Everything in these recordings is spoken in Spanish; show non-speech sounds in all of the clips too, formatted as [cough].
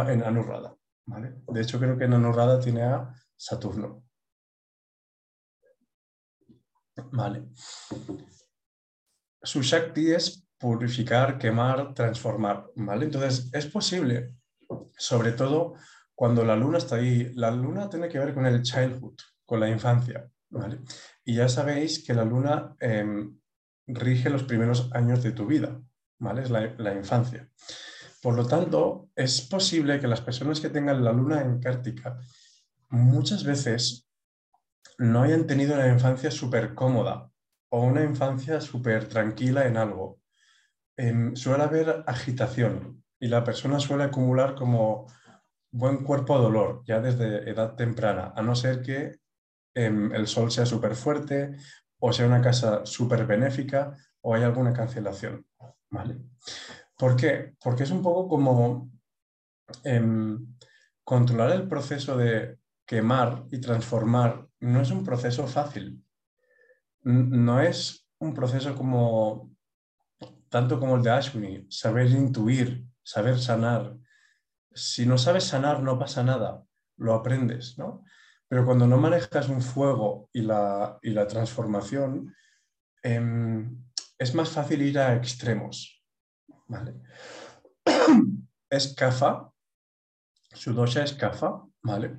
estaba en Anurrada. ¿vale? De hecho, creo que en Anurrada tiene a Saturno. Vale. Su Shakti es purificar, quemar, transformar. ¿vale? Entonces, es posible, sobre todo cuando la luna está ahí. La luna tiene que ver con el childhood, con la infancia. ¿vale? Y ya sabéis que la luna em, rige los primeros años de tu vida, ¿vale? Es la, infancia. Por lo tanto, es posible que las personas que tengan la luna en Cártica muchas veces no hayan tenido una infancia súper cómoda o una infancia súper tranquila en algo. Em, suele haber agitación y la persona suele acumular como buen cuerpo dolor ya desde edad temprana, a no ser que em, el sol sea súper fuerte o sea una casa súper benéfica o hay alguna cancelación. ¿vale? ¿Por qué? Porque es un poco como em, controlar el proceso de quemar y transformar no es un proceso fácil. No es un proceso como tanto como el de Ashwini, saber intuir, saber sanar. Si no sabes sanar, no pasa nada, lo aprendes, ¿no? Pero cuando no manejas un fuego y la, y la transformación, em, es más fácil ir a extremos. ¿Vale? [clears throat] Es kafa, su dosha es kafa, ¿vale?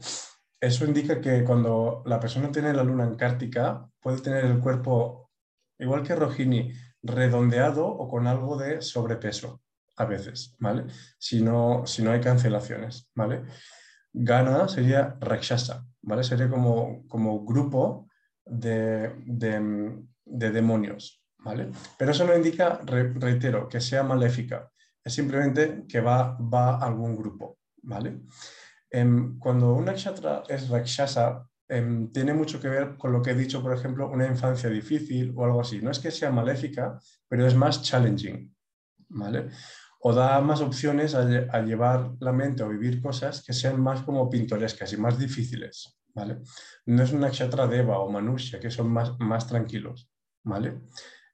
Eso indica que cuando la persona tiene la luna encártica, puede tener el cuerpo, igual que Rohini, redondeado o con algo de sobrepeso a veces, ¿vale? Si no, si no hay cancelaciones, ¿vale? Gana sería Rakshasa, ¿vale? Sería como, como grupo de, demonios, ¿vale? Pero eso no indica, reitero, que sea maléfica, es simplemente que va, va a algún grupo, ¿vale? Em, cuando una nakshatra es Rakshasa, em, tiene mucho que ver con lo que he dicho, por ejemplo, una infancia difícil o algo así. No es que sea maléfica, pero es más challenging, ¿vale? o da más opciones a, llevar la mente o vivir cosas que sean más como pintorescas y más difíciles, ¿vale? No es una Kshatra Deva o Manusha, que son más, más tranquilos, ¿vale?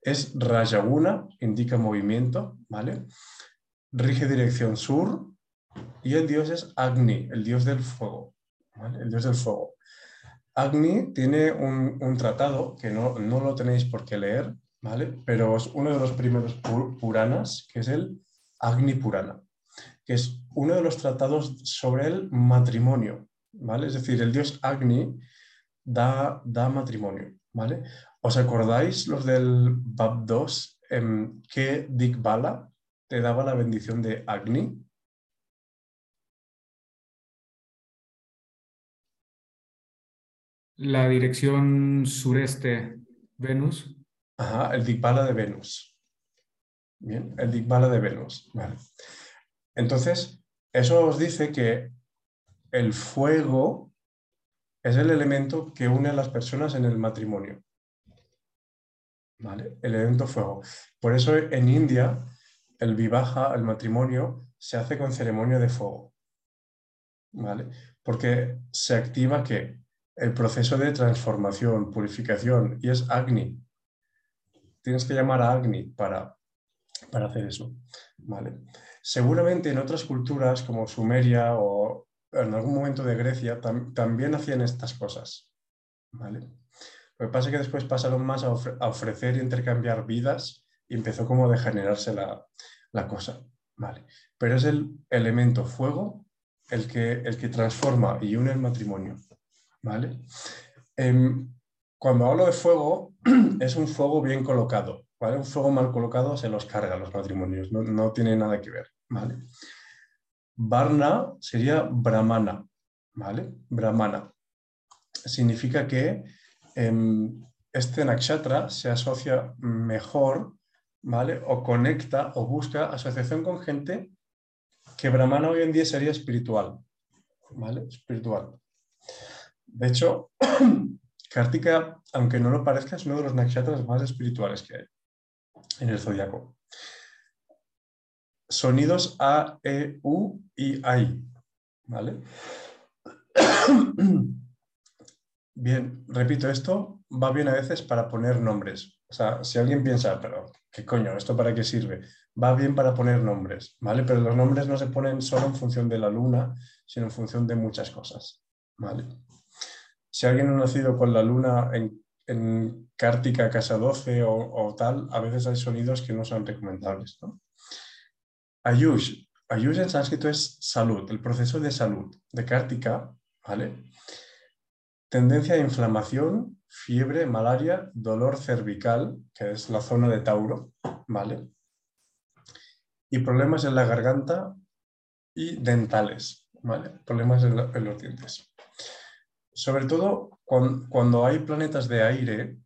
Es Rajaguna, indica movimiento, ¿vale? Rige dirección sur y el dios es Agni, el dios del fuego. El dios del fuego. Agni tiene un, un tratado que no, no, lo tenéis por qué leer, ¿vale? Pero es uno de los primeros Puranas, que es el Agni Purana, que es uno de los tratados sobre el matrimonio, ¿vale? Es decir, el dios Agni da, da matrimonio, ¿vale? ¿Os acordáis los del Bab 2 en que Dikbala te daba la bendición de Agni? La dirección sureste, Venus. Ajá, el Dikbala de Venus. Bien, el Dikbala de Venus. Entonces, eso os dice que el fuego es el elemento que une a las personas en el matrimonio. El elemento fuego. Por eso en India el vivaja, el matrimonio, se hace con ceremonia de fuego. ¿Vale? Porque se activa que el proceso de transformación, purificación, y es Agni. Tienes que llamar a Agni para para hacer eso. ¿vale? Seguramente en otras culturas como Sumeria o en algún momento de Grecia también hacían estas cosas. ¿vale? Lo que pasa es que después pasaron más a, ofrecer y intercambiar vidas y empezó como a degenerarse la, la, cosa. ¿vale? Pero es el elemento fuego el que, el que transforma y une el matrimonio. ¿vale? Em, cuando hablo de fuego, [clears throat] es un fuego bien colocado. Un fuego mal colocado se los carga los matrimonios, no, tiene nada que ver, ¿vale? Varna sería brahmana, ¿vale? Brahmana. Significa que este nakshatra se asocia mejor, ¿vale? O conecta o busca asociación con gente que brahmana hoy en día sería espiritual, ¿vale? Espiritual. De hecho, [clears throat] Kartika, aunque no lo parezca, es uno de los nakshatras más espirituales que hay en el zodiaco. Sonidos A, E, U y I. ¿Vale? [clears throat] Bien, repito, esto va bien a veces para poner nombres. O sea, si alguien piensa, pero ¿qué coño? ¿Esto para qué sirve? va bien para poner nombres, ¿vale? Pero los nombres no se ponen solo en función de la luna, sino en función de muchas cosas, ¿vale? Si alguien ha nacido con la luna en, en Cártica, casa 12 o, tal, a veces hay sonidos que no son recomendables, ¿no? Ayush. Ayush en sánscrito es salud, el proceso de salud. De Cártica, ¿vale? Tendencia de inflamación, fiebre, malaria, dolor cervical, que es la zona de Tauro, ¿vale? Y problemas en la garganta y dentales, ¿vale? Problemas en, los dientes. Sobre todo cuando, hay planetas de aire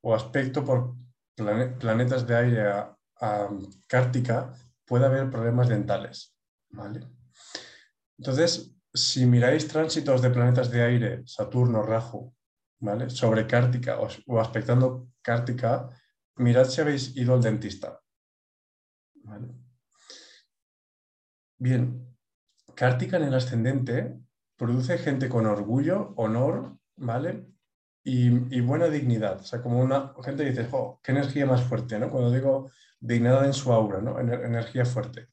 o aspecto por planetas de aire a, a Cártica, puede haber problemas dentales, ¿vale? Entonces, si miráis tránsitos de planetas de aire, Saturno, Rahu, ¿vale? sobre Cártica o, aspectando Cártica, mirad si habéis ido al dentista. Bien, Cártica en el ascendente produce gente con orgullo, honor, ¿vale? Y, buena dignidad. O sea, como una gente dice, oh, qué energía más fuerte, ¿no? Cuando digo dignidad en su aura, ¿no? energía fuerte.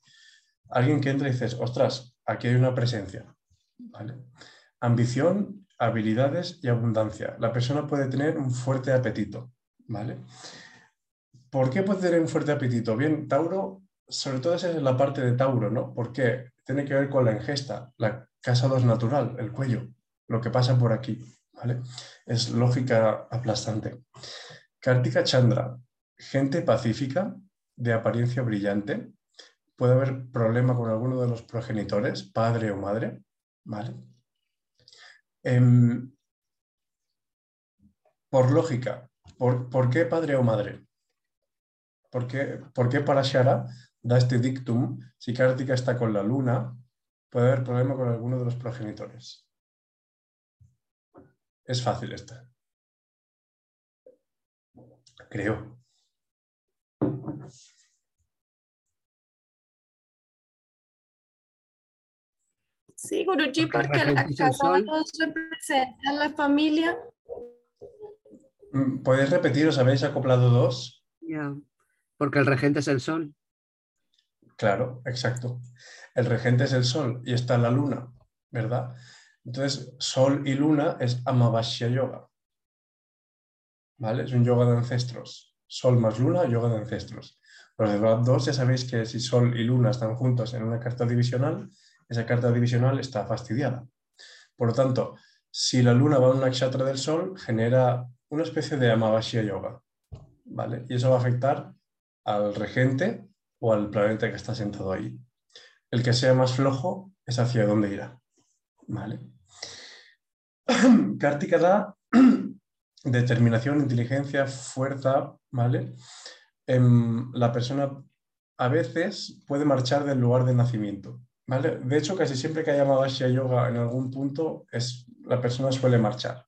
Alguien que entra y dices, ostras, aquí hay una presencia. Ambición, habilidades y abundancia. La persona puede tener un fuerte apetito. ¿vale? ¿Por qué puede tener un fuerte apetito? Bien, Tauro, sobre todo esa es la parte de Tauro, ¿no? Porque tiene que ver con la ingesta, la casa 2 natural, el cuello, lo que pasa por aquí. ¿vale? Es lógica aplastante. Kartika Chandra, gente pacífica, de apariencia brillante. Puede haber problema con alguno de los progenitores, padre o madre. ¿Vale? Em, por lógica, ¿por, qué padre o madre? ¿Por qué, ¿Por qué para Shara da este dictum? Si Kartika está con la luna, puede haber problema con alguno de los progenitores. Es fácil esta. Creo. Sí, Guruji, porque, la casa representa la familia. Mm, ¿Puedes repetir? ¿Os habéis acoplado dos? Ya, porque el regente es el sol. Claro, exacto. El regente es el sol y está la luna, ¿verdad? Entonces, sol y luna es Amavasya Yoga. ¿Vale? Es un yoga de ancestros. Sol más luna, yoga de ancestros. Los de dos ya sabéis que si sol y luna están juntos en una carta divisional, esa carta divisional está fastidiada. Por lo tanto, si la luna va a un nakshatra del sol, genera una especie de amavasya yoga. ¿vale? Y eso va a afectar al regente o al planeta que está sentado ahí. El que sea más flojo es hacia dónde irá. ¿vale? [clears throat] Kartika da [clears throat] determinación, inteligencia, fuerza, ¿vale? Em, la persona a veces puede marchar del lugar de nacimiento. De hecho, casi siempre que hay Amavasya Yoga en algún punto, es, la persona suele marchar.